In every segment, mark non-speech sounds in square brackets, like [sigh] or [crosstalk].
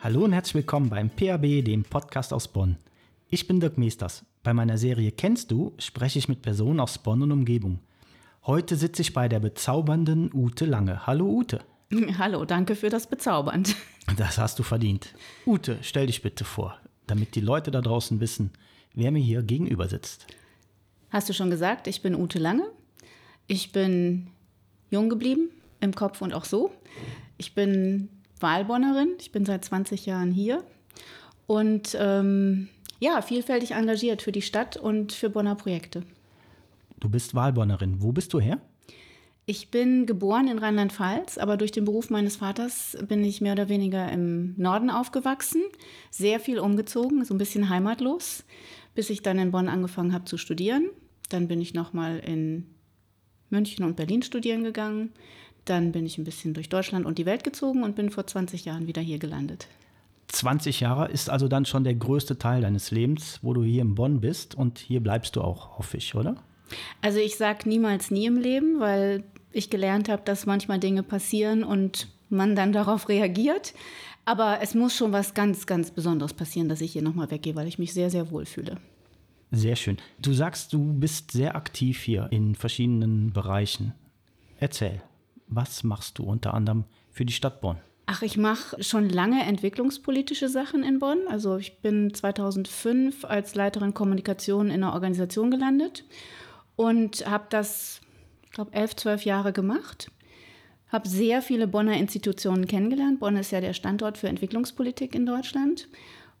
Hallo und herzlich willkommen beim PAB, dem Podcast aus Bonn. Ich bin Dirk Meesters. Bei meiner Serie Kennst du spreche ich mit Personen aus Bonn und Umgebung. Heute sitze ich bei der bezaubernden Ute Lange. Hallo Ute. [laughs] Hallo, danke für das Bezaubernd. Das hast du verdient. Ute, stell dich bitte vor, damit die Leute da draußen wissen, wer mir hier gegenüber sitzt. Hast du schon gesagt, ich bin Ute Lange. Ich bin jung geblieben, im Kopf und auch so. Ich bin Wahlbonnerin. Ich bin seit 20 Jahren hier. Und ähm, ja, vielfältig engagiert für die Stadt und für Bonner Projekte. Du bist Wahlbonnerin. Wo bist du her? Ich bin geboren in Rheinland-Pfalz, aber durch den Beruf meines Vaters bin ich mehr oder weniger im Norden aufgewachsen, sehr viel umgezogen, so ein bisschen heimatlos, bis ich dann in Bonn angefangen habe zu studieren. Dann bin ich nochmal in München und Berlin studieren gegangen. Dann bin ich ein bisschen durch Deutschland und die Welt gezogen und bin vor 20 Jahren wieder hier gelandet. 20 Jahre ist also dann schon der größte Teil deines Lebens, wo du hier in Bonn bist und hier bleibst du auch, hoffe ich, oder? Also ich sage niemals nie im Leben, weil ich gelernt habe, dass manchmal Dinge passieren und man dann darauf reagiert. Aber es muss schon was ganz, ganz Besonderes passieren, dass ich hier nochmal weggehe, weil ich mich sehr, sehr wohl fühle. Sehr schön. Du sagst, du bist sehr aktiv hier in verschiedenen Bereichen. Erzähl, was machst du unter anderem für die Stadt Bonn? Ach, ich mache schon lange entwicklungspolitische Sachen in Bonn. Also ich bin 2005 als Leiterin Kommunikation in einer Organisation gelandet und habe das, ich glaube, elf, zwölf Jahre gemacht. Habe sehr viele Bonner Institutionen kennengelernt. Bonn ist ja der Standort für Entwicklungspolitik in Deutschland.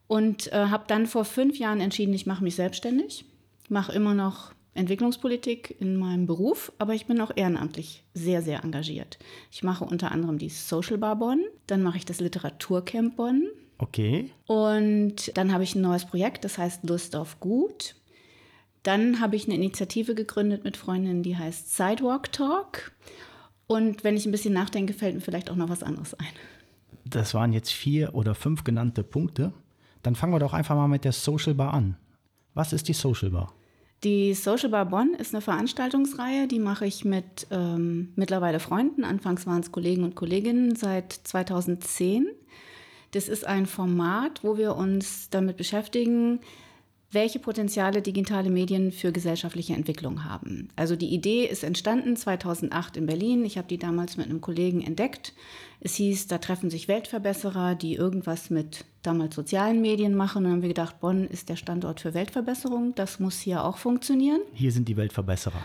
Und äh, habe dann vor fünf Jahren entschieden, ich mache mich selbstständig. Mache immer noch Entwicklungspolitik in meinem Beruf, aber ich bin auch ehrenamtlich sehr, sehr engagiert. Ich mache unter anderem die Social Bar Bonn, dann mache ich das Literaturcamp Bonn. Okay. Und dann habe ich ein neues Projekt, das heißt Lust auf Gut. Dann habe ich eine Initiative gegründet mit Freundinnen, die heißt Sidewalk Talk. Und wenn ich ein bisschen nachdenke, fällt mir vielleicht auch noch was anderes ein. Das waren jetzt vier oder fünf genannte Punkte. Dann fangen wir doch einfach mal mit der Social Bar an. Was ist die Social Bar? Die Social Bar Bonn ist eine Veranstaltungsreihe, die mache ich mit ähm, mittlerweile Freunden. Anfangs waren es Kollegen und Kolleginnen seit 2010. Das ist ein Format, wo wir uns damit beschäftigen, welche Potenziale digitale Medien für gesellschaftliche Entwicklung haben. Also die Idee ist entstanden 2008 in Berlin. Ich habe die damals mit einem Kollegen entdeckt. Es hieß, da treffen sich Weltverbesserer, die irgendwas mit damals sozialen Medien machen. Und dann haben wir gedacht, Bonn ist der Standort für Weltverbesserung. Das muss hier auch funktionieren. Hier sind die Weltverbesserer.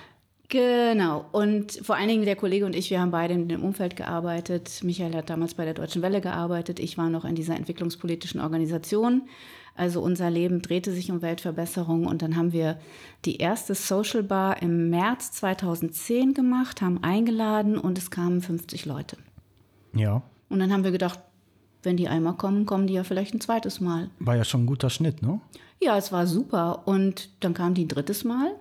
Genau. Und vor allen Dingen der Kollege und ich, wir haben beide in dem Umfeld gearbeitet. Michael hat damals bei der Deutschen Welle gearbeitet. Ich war noch in dieser entwicklungspolitischen Organisation. Also unser Leben drehte sich um Weltverbesserung und dann haben wir die erste Social Bar im März 2010 gemacht, haben eingeladen und es kamen 50 Leute. Ja. Und dann haben wir gedacht, wenn die einmal kommen, kommen die ja vielleicht ein zweites Mal. War ja schon ein guter Schnitt, ne? Ja, es war super. Und dann kam die ein drittes Mal.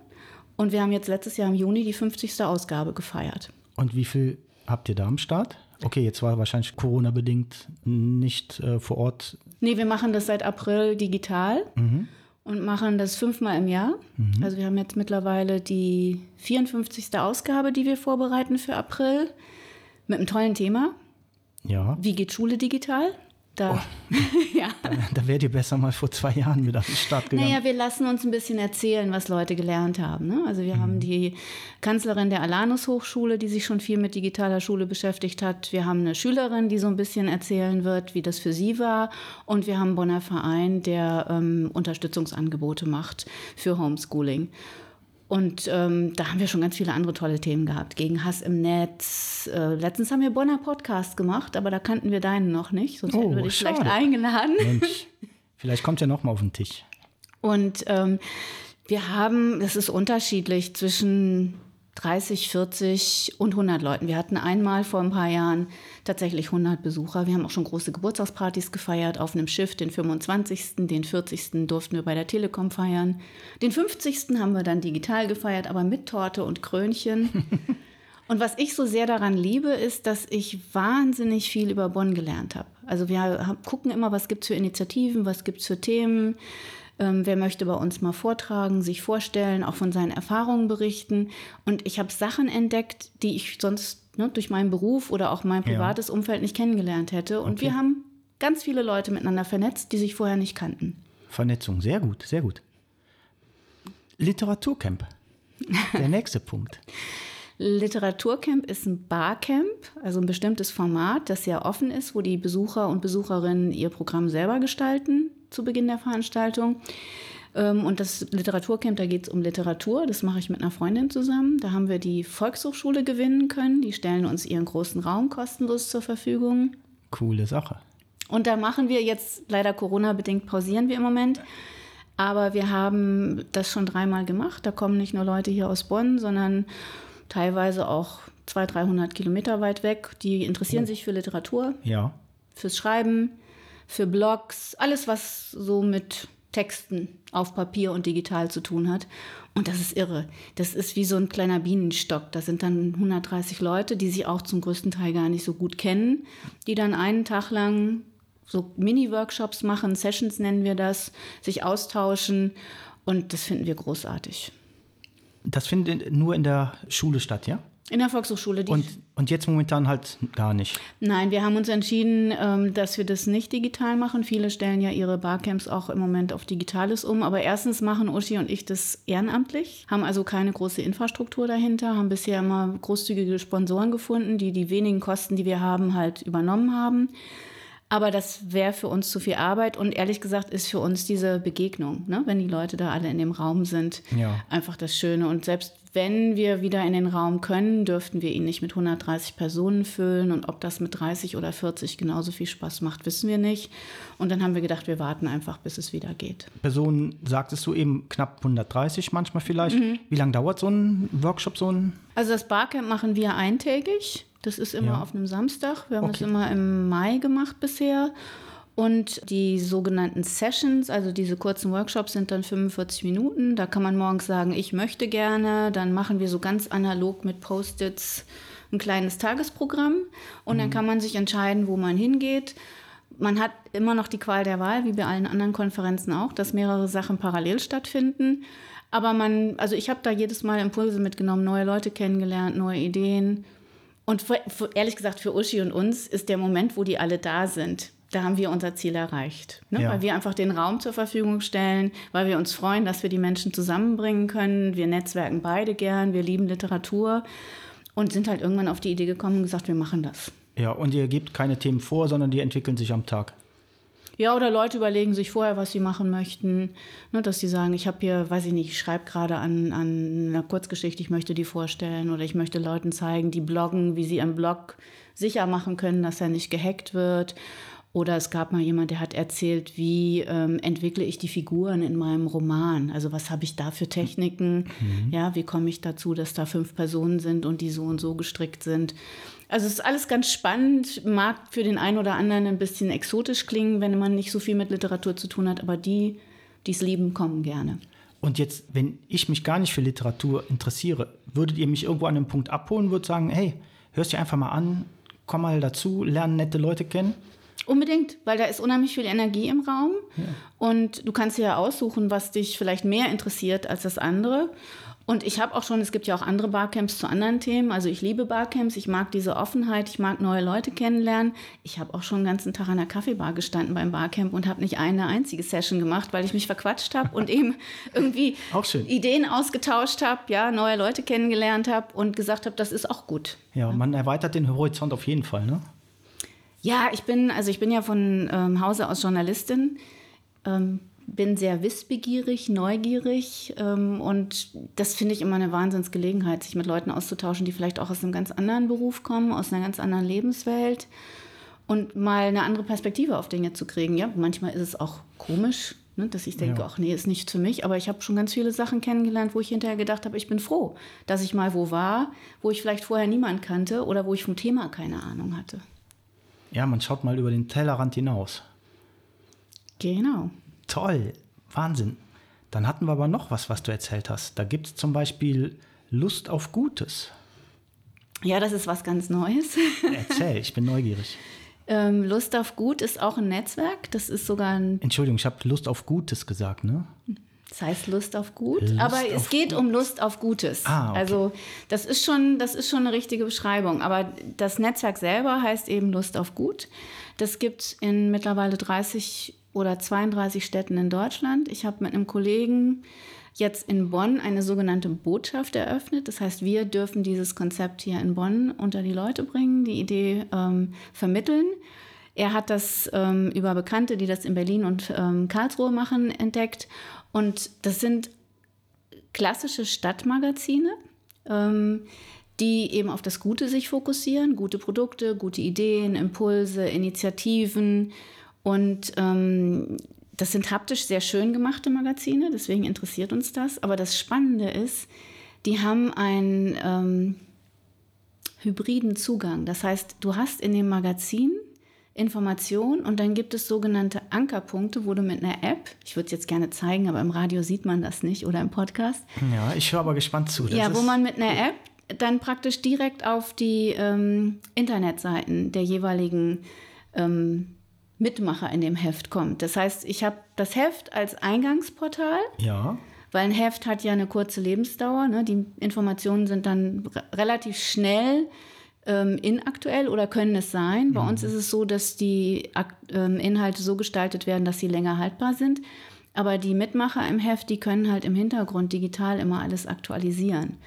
Und wir haben jetzt letztes Jahr im Juni die 50. Ausgabe gefeiert. Und wie viel habt ihr da am Start? Okay, jetzt war wahrscheinlich Corona-bedingt nicht äh, vor Ort. Nee, wir machen das seit April digital mhm. und machen das fünfmal im Jahr. Mhm. Also wir haben jetzt mittlerweile die 54. Ausgabe, die wir vorbereiten für April mit einem tollen Thema. Ja. Wie geht Schule digital? Da, oh. [laughs] ja. da, da wärt ihr besser mal vor zwei Jahren wieder an den Start gegangen. Naja, wir lassen uns ein bisschen erzählen, was Leute gelernt haben. Ne? Also wir mhm. haben die Kanzlerin der Alanus Hochschule, die sich schon viel mit digitaler Schule beschäftigt hat. Wir haben eine Schülerin, die so ein bisschen erzählen wird, wie das für sie war. Und wir haben einen Bonner Verein, der ähm, Unterstützungsangebote macht für Homeschooling. Und ähm, da haben wir schon ganz viele andere tolle Themen gehabt. Gegen Hass im Netz. Äh, letztens haben wir Bonner Podcast gemacht, aber da kannten wir deinen noch nicht. Sonst oh, hätten wir dich schade. vielleicht eingeladen. Mensch, [laughs] vielleicht kommt er noch mal auf den Tisch. Und ähm, wir haben, das ist unterschiedlich zwischen 30, 40 und 100 Leuten. Wir hatten einmal vor ein paar Jahren tatsächlich 100 Besucher. Wir haben auch schon große Geburtstagspartys gefeiert auf einem Schiff. Den 25., den 40. durften wir bei der Telekom feiern. Den 50. haben wir dann digital gefeiert, aber mit Torte und Krönchen. [laughs] und was ich so sehr daran liebe, ist, dass ich wahnsinnig viel über Bonn gelernt habe. Also wir gucken immer, was gibt es für Initiativen, was gibt es für Themen Ähm, wer möchte bei uns mal vortragen, sich vorstellen, auch von seinen Erfahrungen berichten. Und ich habe Sachen entdeckt, die ich sonst ne, durch meinen Beruf oder auch mein privates ja. Umfeld nicht kennengelernt hätte. Und okay. wir haben ganz viele Leute miteinander vernetzt, die sich vorher nicht kannten. Vernetzung, sehr gut, sehr gut. Literaturcamp, der [laughs] nächste Punkt. Literaturcamp ist ein Barcamp, also ein bestimmtes Format, das sehr offen ist, wo die Besucher und Besucherinnen ihr Programm selber gestalten zu Beginn der Veranstaltung. Ähm, und das Literaturcamp, da geht es um Literatur. Das mache ich mit einer Freundin zusammen. Da haben wir die Volkshochschule gewinnen können. Die stellen uns ihren großen Raum kostenlos zur Verfügung. Coole Sache. Und da machen wir jetzt, leider Corona-bedingt pausieren wir im Moment. Aber wir haben das schon dreimal gemacht. Da kommen nicht nur Leute hier aus Bonn, sondern teilweise auch 200, 300 Kilometer weit weg. Die interessieren oh. sich für Literatur, ja. fürs Schreiben, für Blogs, alles, was so mit Texten auf Papier und digital zu tun hat. Und das ist irre. Das ist wie so ein kleiner Bienenstock. Da sind dann 130 Leute, die sich auch zum größten Teil gar nicht so gut kennen, die dann einen Tag lang so Mini-Workshops machen, Sessions nennen wir das, sich austauschen. Und das finden wir großartig. Das findet nur in der Schule statt, ja? In der Volkshochschule. Und, und jetzt momentan halt gar nicht? Nein, wir haben uns entschieden, ähm, dass wir das nicht digital machen. Viele stellen ja ihre Barcamps auch im Moment auf Digitales um. Aber erstens machen Uschi und ich das ehrenamtlich, haben also keine große Infrastruktur dahinter, haben bisher immer großzügige Sponsoren gefunden, die die wenigen Kosten, die wir haben, halt übernommen haben. Aber das wäre für uns zu viel Arbeit und ehrlich gesagt ist für uns diese Begegnung, ne, wenn die Leute da alle in dem Raum sind, ja. einfach das Schöne. Und selbst wenn wir wieder in den Raum können, dürften wir ihn nicht mit 130 Personen füllen. Und ob das mit 30 oder 40 genauso viel Spaß macht, wissen wir nicht. Und dann haben wir gedacht, wir warten einfach, bis es wieder geht. Personen, sagtest du eben, knapp 130 manchmal vielleicht. Mhm. Wie lange dauert so ein Workshop, so ein? Also das Barcamp machen wir eintägig. Das ist immer ja. auf einem Samstag. Wir haben okay. es immer im Mai gemacht bisher. Und die sogenannten Sessions, also diese kurzen Workshops, sind dann 45 Minuten. Da kann man morgens sagen, ich möchte gerne. Dann machen wir so ganz analog mit Post-its ein kleines Tagesprogramm. Und mhm. dann kann man sich entscheiden, wo man hingeht. Man hat immer noch die Qual der Wahl, wie bei allen anderen Konferenzen auch, dass mehrere Sachen parallel stattfinden. Aber man, also ich habe da jedes Mal Impulse mitgenommen, neue Leute kennengelernt, neue Ideen. Und für, für, ehrlich gesagt, für Uschi und uns ist der Moment, wo die alle da sind, da haben wir unser Ziel erreicht. Ne? Ja. Weil wir einfach den Raum zur Verfügung stellen, weil wir uns freuen, dass wir die Menschen zusammenbringen können. Wir netzwerken beide gern, wir lieben Literatur und sind halt irgendwann auf die Idee gekommen und gesagt, wir machen das. Ja, und ihr gebt keine Themen vor, sondern die entwickeln sich am Tag. Ja, oder Leute überlegen sich vorher, was sie machen möchten. Ne, dass sie sagen, ich habe hier, weiß ich nicht, ich schreibe gerade an, an einer Kurzgeschichte, ich möchte die vorstellen oder ich möchte Leuten zeigen, die bloggen, wie sie ihren Blog sicher machen können, dass er nicht gehackt wird. Oder es gab mal jemand, der hat erzählt, wie ähm, entwickle ich die Figuren in meinem Roman? Also was habe ich da für Techniken? Mhm. Ja, wie komme ich dazu, dass da fünf Personen sind und die so und so gestrickt sind? Also es ist alles ganz spannend, mag für den einen oder anderen ein bisschen exotisch klingen, wenn man nicht so viel mit Literatur zu tun hat, aber die, die es lieben, kommen gerne. Und jetzt, wenn ich mich gar nicht für Literatur interessiere, würdet ihr mich irgendwo an einem Punkt abholen, und würdet sagen, hey, hörst dir einfach mal an, komm mal dazu, lerne nette Leute kennen? Unbedingt, weil da ist unheimlich viel Energie im Raum ja. und du kannst dir ja aussuchen, was dich vielleicht mehr interessiert als das andere. Und ich habe auch schon, es gibt ja auch andere Barcamps zu anderen Themen. Also ich liebe Barcamps, ich mag diese Offenheit, ich mag neue Leute kennenlernen. Ich habe auch schon den ganzen Tag an der Kaffeebar gestanden beim Barcamp und habe nicht eine einzige Session gemacht, weil ich mich verquatscht habe und [laughs] eben irgendwie Ideen ausgetauscht habe, ja, neue Leute kennengelernt habe und gesagt habe, das ist auch gut. Ja, ja, man erweitert den Horizont auf jeden Fall, ne? Ja, ich bin, also ich bin ja von ähm, Hause aus Journalistin. Ähm, bin sehr wissbegierig, neugierig ähm, und das finde ich immer eine Wahnsinnsgelegenheit, sich mit Leuten auszutauschen, die vielleicht auch aus einem ganz anderen Beruf kommen, aus einer ganz anderen Lebenswelt und mal eine andere Perspektive auf Dinge zu kriegen. Ja, manchmal ist es auch komisch, ne, dass ich denke, ja. ach nee, ist nicht für mich, aber ich habe schon ganz viele Sachen kennengelernt, wo ich hinterher gedacht habe, ich bin froh, dass ich mal wo war, wo ich vielleicht vorher niemand kannte oder wo ich vom Thema keine Ahnung hatte. Ja, man schaut mal über den Tellerrand hinaus. Genau. Toll, Wahnsinn. Dann hatten wir aber noch was, was du erzählt hast. Da gibt es zum Beispiel Lust auf Gutes. Ja, das ist was ganz Neues. [laughs] Erzähl, ich bin neugierig. Ähm, Lust auf Gut ist auch ein Netzwerk. Das ist sogar ein. Entschuldigung, ich habe Lust auf Gutes gesagt, ne? Das heißt Lust auf Gut, Lust aber es geht Gut. um Lust auf Gutes. Ah, okay. Also das ist schon, das ist schon eine richtige Beschreibung. Aber das Netzwerk selber heißt eben Lust auf Gut. Das gibt es in mittlerweile 30 oder 32 Städten in Deutschland. Ich habe mit einem Kollegen jetzt in Bonn eine sogenannte Botschaft eröffnet. Das heißt, wir dürfen dieses Konzept hier in Bonn unter die Leute bringen, die Idee ähm, vermitteln. Er hat das ähm, über Bekannte, die das in Berlin und ähm, Karlsruhe machen, entdeckt. Und das sind klassische Stadtmagazine, ähm, die eben auf das Gute sich fokussieren, gute Produkte, gute Ideen, Impulse, Initiativen. Und ähm, das sind haptisch sehr schön gemachte Magazine, deswegen interessiert uns das. Aber das Spannende ist, die haben einen ähm, hybriden Zugang. Das heißt, du hast in dem Magazin Information und dann gibt es sogenannte Ankerpunkte, wo du mit einer App, ich würde es jetzt gerne zeigen, aber im Radio sieht man das nicht oder im Podcast, Ja, ich höre aber gespannt zu. Das ja, wo man mit einer App dann praktisch direkt auf die ähm, Internetseiten der jeweiligen ähm, Mitmacher in dem Heft kommt. Das heißt, ich habe das Heft als Eingangsportal, Ja, weil ein Heft hat ja eine kurze Lebensdauer. Ne? Die Informationen sind dann re relativ schnell ähm, inaktuell oder können es sein. Bei uns ist es so, dass die ähm, Inhalte so gestaltet werden, dass sie länger haltbar sind. Aber die Mitmacher im Heft, die können halt im Hintergrund digital immer alles aktualisieren.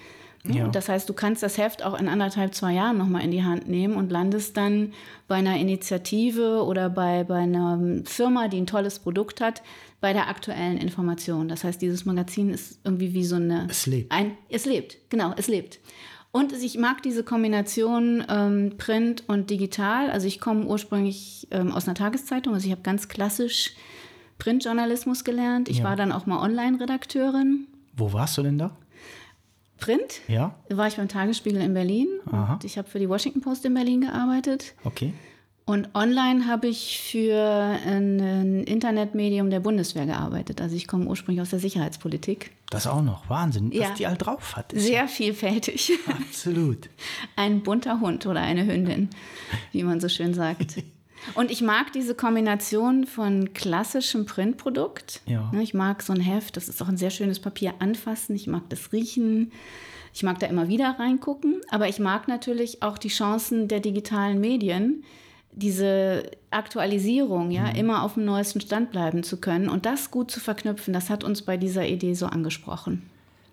Ja. Das heißt, du kannst das Heft auch in anderthalb, zwei Jahren nochmal in die Hand nehmen und landest dann bei einer Initiative oder bei, bei einer Firma, die ein tolles Produkt hat, bei der aktuellen Information. Das heißt, dieses Magazin ist irgendwie wie so eine... Es lebt. Ein, es lebt, genau, es lebt. Und ich mag diese Kombination ähm, Print und Digital. Also ich komme ursprünglich ähm, aus einer Tageszeitung, also ich habe ganz klassisch Printjournalismus gelernt. Ich Ja. war dann auch mal Online-Redakteurin. wo warst du denn da? Print Ja, war ich beim Tagesspiegel in Berlin Aha. und ich habe für die Washington Post in Berlin gearbeitet. okay. Und online habe ich für ein, Internetmedium der Bundeswehr gearbeitet. Also ich komme ursprünglich aus der Sicherheitspolitik. Das auch noch. Wahnsinn, Ja. was die all drauf hat. Sehr vielfältig. ja [laughs] absolut. Ein bunter Hund oder eine Hündin, [laughs] wie man so schön sagt. Und ich mag diese Kombination von klassischem Printprodukt. Ja. Ne, Ich mag so ein Heft, das ist auch ein sehr schönes Papier anfassen. Ich mag das riechen. Ich mag da immer wieder reingucken. Aber ich mag natürlich auch die Chancen der digitalen Medien, diese Aktualisierung, ja, immer auf dem neuesten Stand bleiben zu können und das gut zu verknüpfen. Das hat uns bei dieser Idee so angesprochen.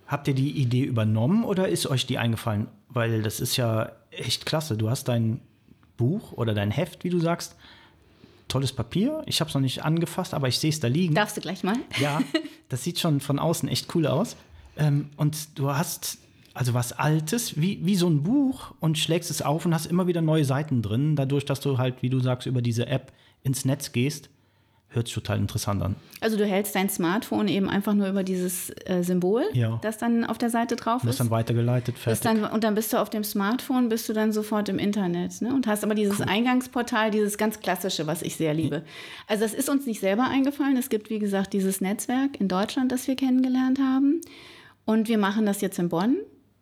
Habt ihr die Idee übernommen oder ist euch die eingefallen? Weil das ist ja echt klasse. Du hast dein Buch oder dein Heft, wie du sagst, tolles Papier. Ich habe es noch nicht angefasst, aber ich sehe es da liegen. Darfst du gleich mal? Ja, [laughs] das sieht schon von außen echt cool aus. Ähm, und du hast also was Altes, wie, wie so ein Buch und schlägst es auf und hast immer wieder neue Seiten drin. Dadurch, dass du halt, wie du sagst, über diese App ins Netz gehst, hört sich total interessant an. Also du hältst dein Smartphone eben einfach nur über dieses äh, Symbol, Ja. das dann auf der Seite drauf ist. wirst dann weitergeleitet, fertig. dann, und dann bist du auf dem Smartphone, bist du dann sofort im Internet. Ne? Und hast aber dieses Eingangsportal, dieses ganz klassische, was ich sehr liebe. Also das ist uns nicht selber eingefallen. Es gibt, wie gesagt, dieses Netzwerk in Deutschland, das wir kennengelernt haben. Und wir machen das jetzt in Bonn.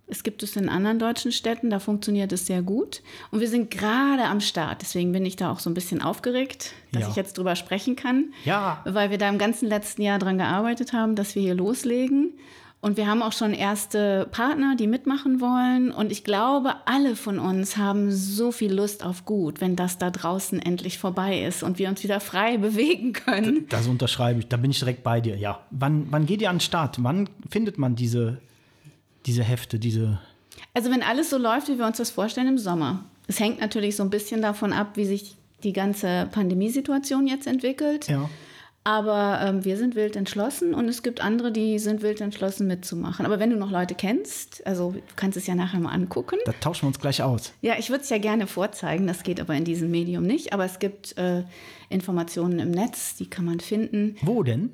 Es gibt es in anderen deutschen Städten, da funktioniert es sehr gut. Und wir sind gerade am Start. Deswegen bin ich da auch so ein bisschen aufgeregt, dass Ja. ich jetzt drüber sprechen kann. Ja. Weil wir da im ganzen letzten Jahr dran gearbeitet haben, dass wir hier loslegen. Und wir haben auch schon erste Partner, die mitmachen wollen. Und ich glaube, alle von uns haben so viel Lust auf gut, wenn das da draußen endlich vorbei ist und wir uns wieder frei [laughs] bewegen können. Das unterschreibe ich, da bin ich direkt bei dir. Ja. Wann, wann geht ihr an den Start? Wann findet man diese, diese Hefte, diese. Also wenn alles so läuft, wie wir uns das vorstellen, im Sommer. Es hängt natürlich so ein bisschen davon ab, wie sich die ganze Pandemiesituation jetzt entwickelt. Ja. Aber ähm, wir sind wild entschlossen und es gibt andere, die sind wild entschlossen mitzumachen. Aber wenn du noch Leute kennst, also du kannst es ja nachher mal angucken. Da tauschen wir uns gleich aus. Ja, ich würde es ja gerne vorzeigen, das geht aber in diesem Medium nicht. Aber es gibt äh, Informationen im Netz, die kann man finden. Wo denn?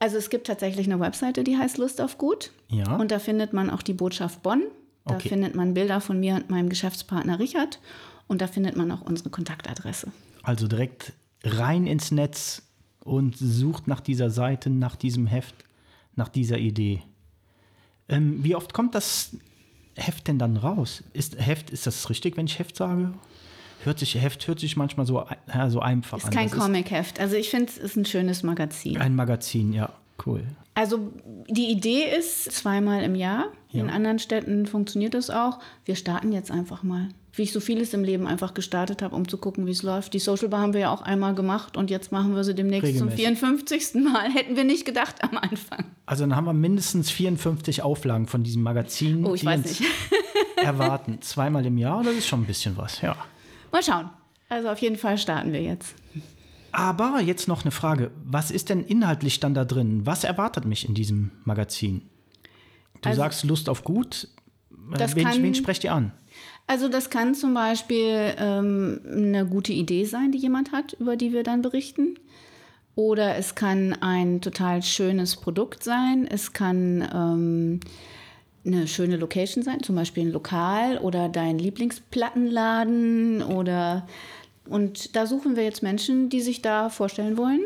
Also es gibt tatsächlich eine Webseite, die heißt Lust auf Gut. Ja. Und da findet man auch die Botschaft Bonn. Da Okay. findet man Bilder von mir und meinem Geschäftspartner Richard. Und da findet man auch unsere Kontaktadresse. Also direkt rein ins Netz und sucht nach dieser Seite, nach diesem Heft, nach dieser Idee. Ähm, wie oft kommt das Heft denn dann raus? Ist Heft, ist das richtig, wenn ich Heft sage? Hört sich, Heft hört sich manchmal so, ja, so einfach Ist an. kein Das Comic-Heft. Also ich finde, es ist ein schönes Magazin. Ein Magazin, ja, cool. Also die Idee ist zweimal im Jahr. In Ja. anderen Städten funktioniert das auch. Wir starten jetzt einfach mal. Wie ich so vieles im Leben einfach gestartet habe, um zu gucken, wie es läuft. Die Social Bar haben wir ja auch einmal gemacht und jetzt machen wir sie demnächst zum Regelmäßig. 54. Mal. [laughs] Hätten wir nicht gedacht am Anfang. Also dann haben wir mindestens 54 Auflagen von diesem Magazin. Oh, ich weiß nicht. [laughs] Erwarten. Zweimal im Jahr, das ist schon ein bisschen was, ja. Mal schauen. Also auf jeden Fall starten wir jetzt. Aber jetzt noch eine Frage. Was ist denn inhaltlich dann da drin? Was erwartet mich in diesem Magazin? Du Also- sagst Lust auf gut. Äh, wen, kann- wen sprecht ihr an? Also das kann zum Beispiel ähm, eine gute Idee sein, die jemand hat, über die wir dann berichten. Oder es kann ein total schönes Produkt sein. Es kann ähm, eine schöne Location sein, zum Beispiel ein Lokal oder dein Lieblingsplattenladen oder und da suchen wir jetzt Menschen, die sich da vorstellen wollen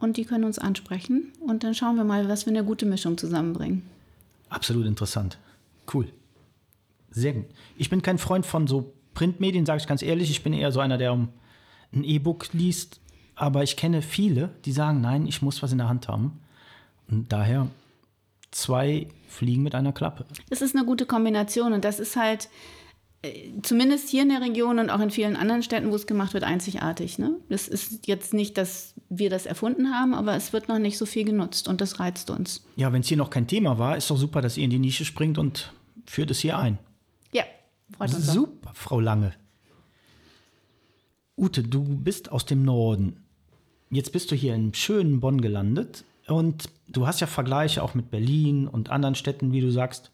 und die können uns ansprechen und dann schauen wir mal, was wir eine gute Mischung zusammenbringen. Absolut interessant. Cool. Sehr gut. Ich bin kein Freund von so Printmedien, sage ich ganz ehrlich. Ich bin eher so einer, der um ein E-Book liest. Aber ich kenne viele, die sagen, nein, ich muss was in der Hand haben. Und daher zwei Fliegen mit einer Klappe. Es ist eine gute Kombination und das ist halt äh, zumindest hier in der Region und auch in vielen anderen Städten, wo es gemacht wird, einzigartig. Ne? Das ist jetzt nicht, dass wir das erfunden haben, aber es wird noch nicht so viel genutzt und das reizt uns. Ja, wenn es hier noch kein Thema war, ist doch super, dass ihr in die Nische springt und führt es hier ein. Ja, freut uns. auch. Super, Frau Lange. Ute, du bist aus dem Norden. Jetzt bist du hier im schönen Bonn gelandet und du hast ja Vergleiche auch mit Berlin und anderen Städten, wie du sagst.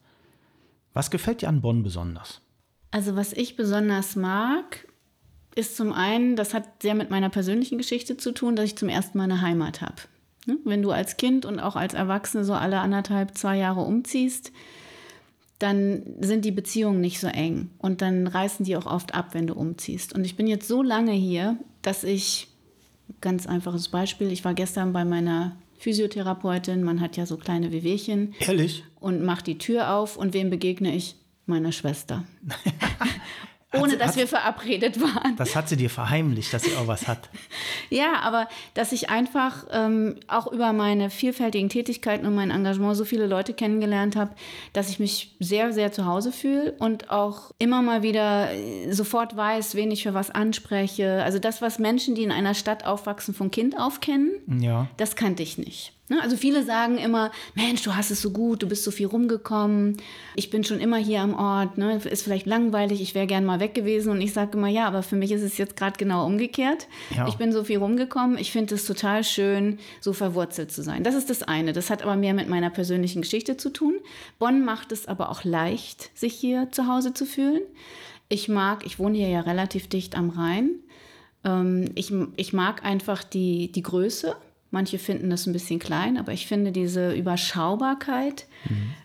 Was gefällt dir an Bonn besonders? Also was ich besonders mag, ist zum einen, das hat sehr mit meiner persönlichen Geschichte zu tun, dass ich zum ersten Mal eine Heimat habe. Ne? Wenn du als Kind und auch als Erwachsene so alle anderthalb, zwei Jahre umziehst, dann sind die Beziehungen nicht so eng und dann reißen die auch oft ab, wenn du umziehst. Und ich bin jetzt so lange hier, dass ich, ganz einfaches Beispiel, ich war gestern bei meiner Physiotherapeutin, man hat ja so kleine Wehwehchen Ehrlich? und mache die Tür auf und wem begegne ich? Meiner Schwester. [laughs] Ohne sie- dass hat- wir verabredet waren. Das hat sie dir verheimlicht, dass sie auch was hat. [laughs] Ja, aber dass ich einfach ähm, auch über meine vielfältigen Tätigkeiten und mein Engagement so viele Leute kennengelernt habe, dass ich mich sehr, sehr zu Hause fühle und auch immer mal wieder äh, sofort weiß, wen ich für was anspreche. Also das, was Menschen, die in einer Stadt aufwachsen, von Kind auf kennen, Ja. das kannte ich nicht. Ne? Also viele sagen immer, Mensch, du hast es so gut, du bist so viel rumgekommen, ich bin schon immer hier am Ort, ne? ist vielleicht langweilig, ich wäre gern mal weg gewesen. Und ich sage immer, ja, aber für mich ist es jetzt gerade genau umgekehrt. Ja. Ich bin so viel rumgekommen, ich finde es total schön, so verwurzelt zu sein. Das ist das eine. Das hat aber mehr mit meiner persönlichen Geschichte zu tun. Bonn macht es aber auch leicht, sich hier zu Hause zu fühlen. Ich mag, ich wohne hier ja relativ dicht am Rhein. Ähm, ich, ich mag einfach die, die Größe. Manche finden das ein bisschen klein, aber ich finde diese Überschaubarkeit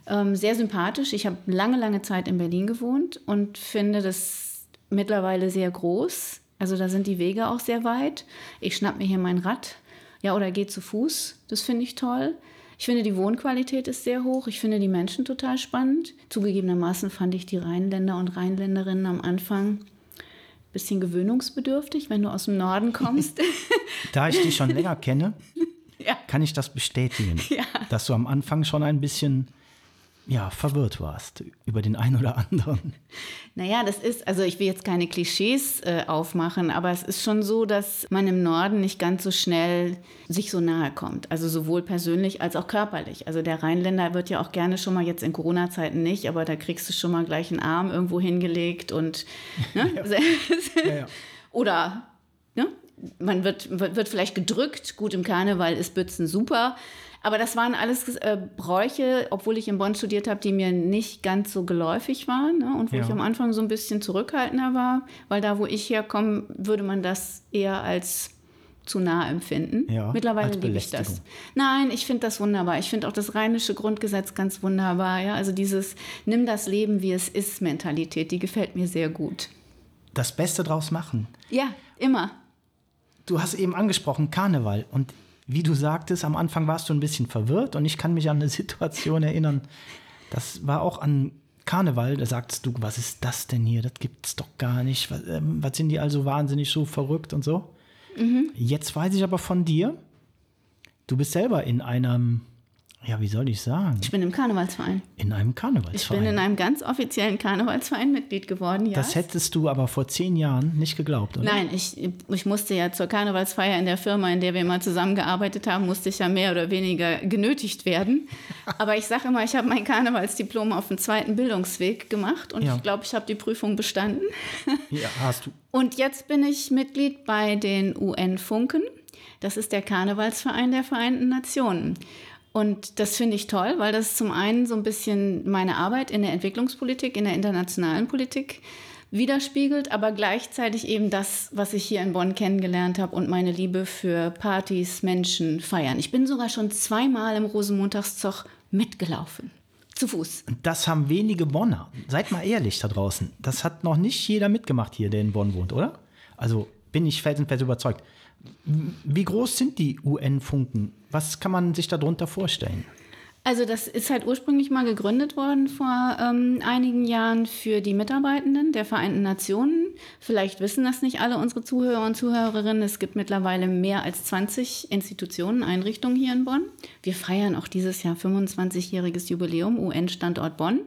ähm, sehr sympathisch. Ich habe lange, lange Zeit in Berlin gewohnt und finde das mittlerweile sehr groß. Also da sind die Wege auch sehr weit. Ich schnapp mir hier mein Rad, ja, oder gehe zu Fuß. Das finde ich toll. Ich finde, die Wohnqualität ist sehr hoch. Ich finde die Menschen total spannend. Zugegebenermaßen fand ich die Rheinländer und Rheinländerinnen am Anfang ein bisschen gewöhnungsbedürftig, wenn du aus dem Norden kommst. [laughs] [laughs] Da ich dich schon länger kenne. Kann ich das bestätigen, [laughs] Ja. dass du am Anfang schon ein bisschen ja, verwirrt warst über den einen oder anderen. Naja, das ist, also ich will jetzt keine Klischees äh, aufmachen, aber es ist schon so, dass man im Norden nicht ganz so schnell sich so nahe kommt. Also sowohl persönlich als auch körperlich. Also der Rheinländer wird ja auch gerne schon mal jetzt in Corona-Zeiten nicht, aber da kriegst du schon mal gleich einen Arm irgendwo hingelegt und ne? [laughs] [laughs] Ja, ja. oder ne? Man wird, wird vielleicht gedrückt. Gut, im Karneval ist Bützen super. Aber das waren alles äh, Bräuche, obwohl ich in Bonn studiert habe, die mir nicht ganz so geläufig waren ne? und wo Ja. ich am Anfang so ein bisschen zurückhaltender war, weil da, wo ich herkomme, würde man das eher als zu nah empfinden. Ja, Mittlerweile liebe ich das. Nein, ich finde das wunderbar. Ich finde auch das rheinische Grundgesetz ganz wunderbar. Ja? Also dieses Nimm das Leben, wie es ist Mentalität, die gefällt mir sehr gut. Das Beste draus machen. Ja, immer. Du hast eben angesprochen Karneval und wie du sagtest, am Anfang warst du ein bisschen verwirrt und ich kann mich an eine [laughs] Situation erinnern, das war auch an Karneval, da sagst du, was ist das denn hier? Das gibt's doch gar nicht. Was, ähm, was sind die also wahnsinnig so verrückt und so? Mhm. Jetzt weiß ich aber von dir, du bist selber in einem ja, wie soll ich sagen? Ich bin im Karnevalsverein. In einem Karnevalsverein. Ich bin in einem ganz offiziellen Karnevalsverein Mitglied geworden, ja. Das hättest du aber vor zehn Jahren nicht geglaubt, oder? Nein, ich, ich musste ja zur Karnevalsfeier in der Firma, in der wir mal zusammengearbeitet haben, musste ich ja mehr oder weniger genötigt werden. [laughs] aber ich sage immer, ich habe mein Karnevalsdiplom auf dem zweiten Bildungsweg gemacht und ja. ich glaube, ich habe die Prüfung bestanden. [laughs] ja, hast du. Und jetzt bin ich Mitglied bei den UN-Funken. Das ist der Karnevalsverein der Vereinten Nationen. Und das finde ich toll, weil das zum einen so ein bisschen meine Arbeit in der Entwicklungspolitik, in der internationalen Politik widerspiegelt, aber gleichzeitig eben das, was ich hier in Bonn kennengelernt habe und meine Liebe für Partys, Menschen, Feiern. Ich bin sogar schon zweimal im Rosenmontagszug mitgelaufen. Zu Fuß. Das haben wenige Bonner. Seid mal ehrlich da draußen. Das hat noch nicht jeder mitgemacht hier, der in Bonn wohnt, oder? Also bin ich felsenfest überzeugt. Wie groß sind die UN-Funken? Was kann man sich darunter vorstellen? Also das ist halt ursprünglich mal gegründet worden vor ähm, einigen Jahren für die Mitarbeitenden der Vereinten Nationen. Vielleicht wissen das nicht alle unsere Zuhörer und Zuhörerinnen. Es gibt mittlerweile mehr als 20 Institutionen, Einrichtungen hier in Bonn. Wir feiern auch dieses Jahr 25-jähriges Jubiläum, UN-Standort Bonn.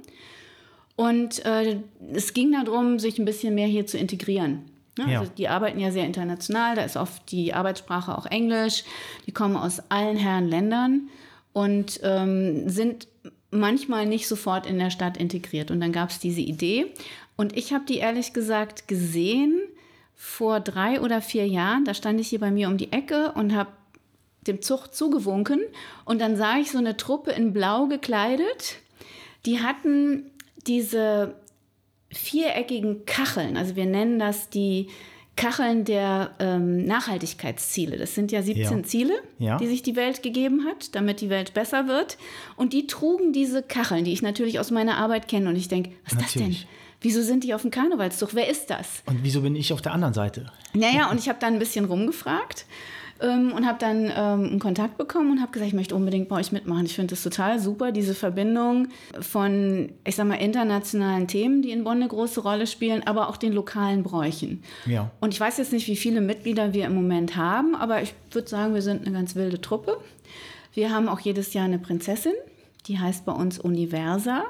Und äh, es ging darum, sich ein bisschen mehr hier zu integrieren. Ne? Ja. Also die arbeiten ja sehr international, da ist oft die Arbeitssprache auch Englisch. Die kommen aus allen Herren Ländern und ähm, sind manchmal nicht sofort in der Stadt integriert. Und dann gab es diese Idee. Und ich habe die ehrlich gesagt gesehen vor drei oder vier Jahren. Da stand ich hier bei mir um die Ecke und habe dem Zug zugewunken. Und dann sah ich so eine Truppe in Blau gekleidet. Die hatten diese viereckigen Kacheln, also wir nennen das die Kacheln der ähm, Nachhaltigkeitsziele. Das sind ja 17 ja. Ziele, ja. die sich die Welt gegeben hat, damit die Welt besser wird. Und die trugen diese Kacheln, die ich natürlich aus meiner Arbeit kenne. Und ich denke, was ist natürlich. das denn? Wieso sind die auf dem Karnevalszug? Wer ist das? Und wieso bin ich auf der anderen Seite? Naja, und ich habe dann ein bisschen rumgefragt ähm, und habe dann ähm, einen Kontakt bekommen und habe gesagt, ich möchte unbedingt bei euch mitmachen. Ich finde das total super, diese Verbindung von, ich sag mal, internationalen Themen, die in Bonn eine große Rolle spielen, aber auch den lokalen Bräuchen. Ja. Und ich weiß jetzt nicht, wie viele Mitglieder wir im Moment haben, aber ich würde sagen, wir sind eine ganz wilde Truppe. Wir haben auch jedes Jahr eine Prinzessin. Die heißt bei uns Universa.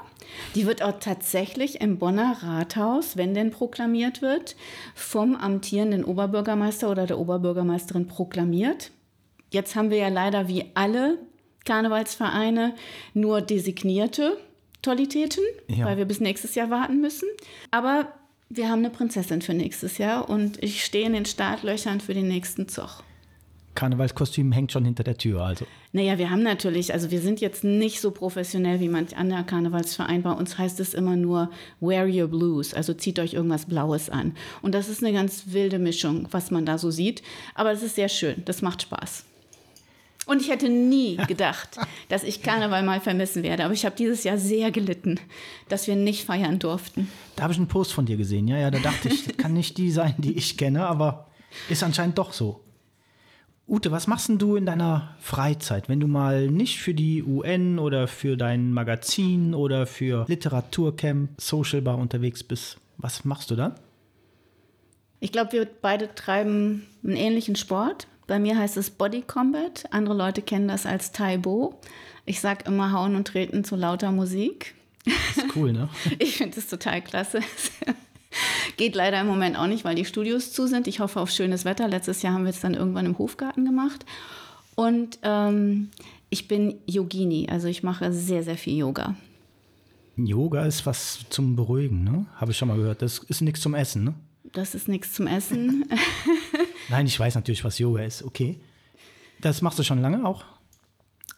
Die wird auch tatsächlich im Bonner Rathaus, wenn denn proklamiert wird, vom amtierenden Oberbürgermeister oder der Oberbürgermeisterin proklamiert. Jetzt haben wir ja leider wie alle Karnevalsvereine nur designierte Tollitäten, ja. weil wir bis nächstes Jahr warten müssen. Aber wir haben eine Prinzessin für nächstes Jahr und ich stehe in den Startlöchern für den nächsten Zug. Karnevalskostüm hängt schon hinter der Tür, also. Naja, wir haben natürlich, also wir sind jetzt nicht so professionell wie manch anderer Karnevalsverein. Bei uns heißt es immer nur Wear Your Blues, also zieht euch irgendwas Blaues an. Und das ist eine ganz wilde Mischung, was man da so sieht. Aber es ist sehr schön, das macht Spaß. Und ich hätte nie [laughs] gedacht, dass ich Karneval mal vermissen werde. Aber ich habe dieses Jahr sehr gelitten, dass wir nicht feiern durften. Da habe ich einen Post von dir gesehen. Ja, ja, da dachte ich, das kann nicht die sein, die ich kenne, aber ist anscheinend doch so. Ute, was machst denn du in deiner Freizeit, wenn du mal nicht für die UN oder für dein Magazin oder für Literaturcamp, Social Bar unterwegs bist? Was machst du dann? Ich glaube, wir beide treiben einen ähnlichen Sport. Bei mir heißt es Body Combat. Andere Leute kennen das als Taibo. Ich sage immer Hauen und Treten zu lauter Musik. Das ist cool, ne? [laughs] ich finde das total klasse. [laughs] Geht leider im Moment auch nicht, weil die Studios zu sind. Ich hoffe auf schönes Wetter. Letztes Jahr haben wir es dann irgendwann im Hofgarten gemacht. Und ähm, ich bin Yogini, also ich mache sehr, sehr viel Yoga. Yoga ist was zum Beruhigen, ne? Habe ich schon mal gehört. Das ist nichts zum Essen, ne? Das ist nichts zum Essen. [laughs] Nein, ich weiß natürlich, was Yoga ist. Okay. Das machst du schon lange auch?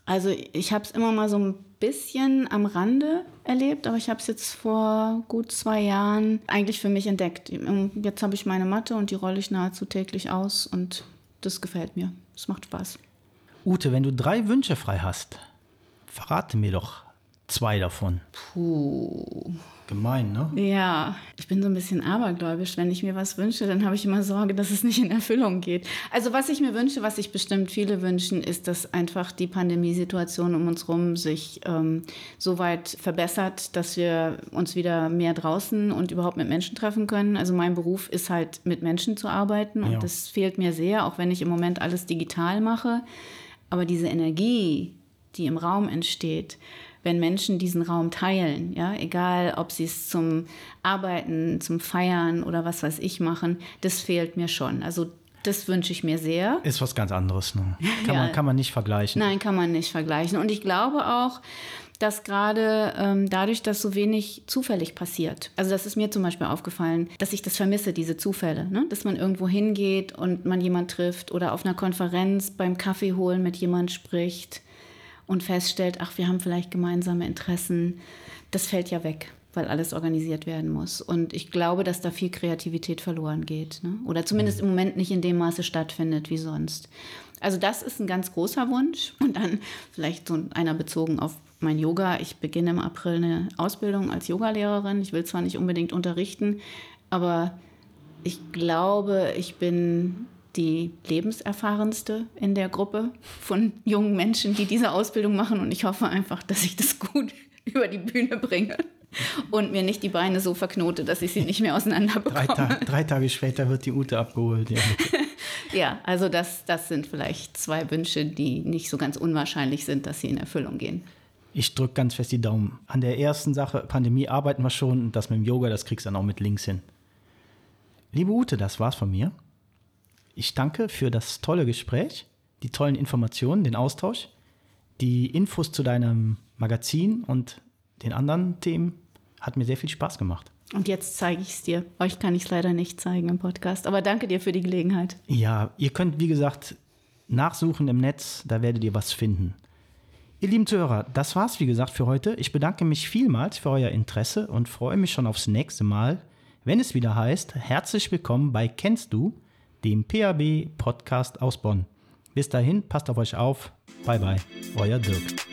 Also ich habe es immer mal so ein bisschen am Rande erlebt, aber ich habe es jetzt vor gut zwei Jahren eigentlich für mich entdeckt. Jetzt habe ich meine Matte und die rolle ich nahezu täglich aus und das gefällt mir. Es macht Spaß. Ute, wenn du drei Wünsche frei hast, verrate mir doch zwei davon. Puh. Gemein, ne? Ja, ich bin so ein bisschen abergläubisch. Wenn ich mir was wünsche, dann habe ich immer Sorge, dass es nicht in Erfüllung geht. Also was ich mir wünsche, was sich bestimmt viele wünschen, ist, dass einfach die Pandemiesituation um uns herum sich ähm, so weit verbessert, dass wir uns wieder mehr draußen und überhaupt mit Menschen treffen können. Also mein Beruf ist halt mit Menschen zu arbeiten und Ja. das fehlt mir sehr, auch wenn ich im Moment alles digital mache. Aber diese Energie, die im Raum entsteht, wenn Menschen diesen Raum teilen, ja, egal ob sie es zum Arbeiten, zum Feiern oder was weiß ich machen, das fehlt mir schon. Also das wünsche ich mir sehr. Ist was ganz anderes, ne? [laughs] Kann, Ja. man, kann man nicht vergleichen. Nein, kann man nicht vergleichen. Und ich glaube auch, dass gerade ähm, dadurch, dass so wenig zufällig passiert, also das ist mir zum Beispiel aufgefallen, dass ich das vermisse, diese Zufälle, ne? dass man irgendwo hingeht und man jemand trifft oder auf einer Konferenz beim Kaffee holen mit jemand spricht und feststellt, ach, wir haben vielleicht gemeinsame Interessen. Das fällt ja weg, weil alles organisiert werden muss. Und ich glaube, dass da viel Kreativität verloren geht. Ne? Oder zumindest im Moment nicht in dem Maße stattfindet wie sonst. Also das ist ein ganz großer Wunsch. Und dann vielleicht so einer bezogen auf mein Yoga. Ich beginne im April eine Ausbildung als Yogalehrerin. Ich will zwar nicht unbedingt unterrichten, aber ich glaube, ich bin die lebenserfahrenste in der Gruppe von jungen Menschen, die diese Ausbildung machen. Und ich hoffe einfach, dass ich das gut [laughs] über die Bühne bringe und mir nicht die Beine so verknote, dass ich sie nicht mehr auseinander Drei, bekomme. Ta drei Tage später wird die Ute abgeholt. Ja. [laughs] Ja, also das, das sind vielleicht zwei Wünsche, die nicht so ganz unwahrscheinlich sind, dass sie in Erfüllung gehen. Ich drücke ganz fest die Daumen. An der ersten Sache, Pandemie, arbeiten wir schon. Und das mit dem Yoga, das kriegst du dann auch mit links hin. Liebe Ute, das war's von mir. Ich danke für das tolle Gespräch, die tollen Informationen, den Austausch, die Infos zu deinem Magazin und den anderen Themen. Hat mir sehr viel Spaß gemacht. Und jetzt zeige ich es dir. Euch kann ich es leider nicht zeigen im Podcast, aber danke dir für die Gelegenheit. Ja, ihr könnt, wie gesagt, nachsuchen im Netz, da werdet ihr was finden. Ihr lieben Zuhörer, das war's, wie gesagt, für heute. Ich bedanke mich vielmals für euer Interesse und freue mich schon aufs nächste Mal, wenn es wieder heißt, herzlich willkommen bei Kennst du, dem PAB Podcast aus Bonn. Bis dahin, passt auf euch auf. Bye bye, euer Dirk.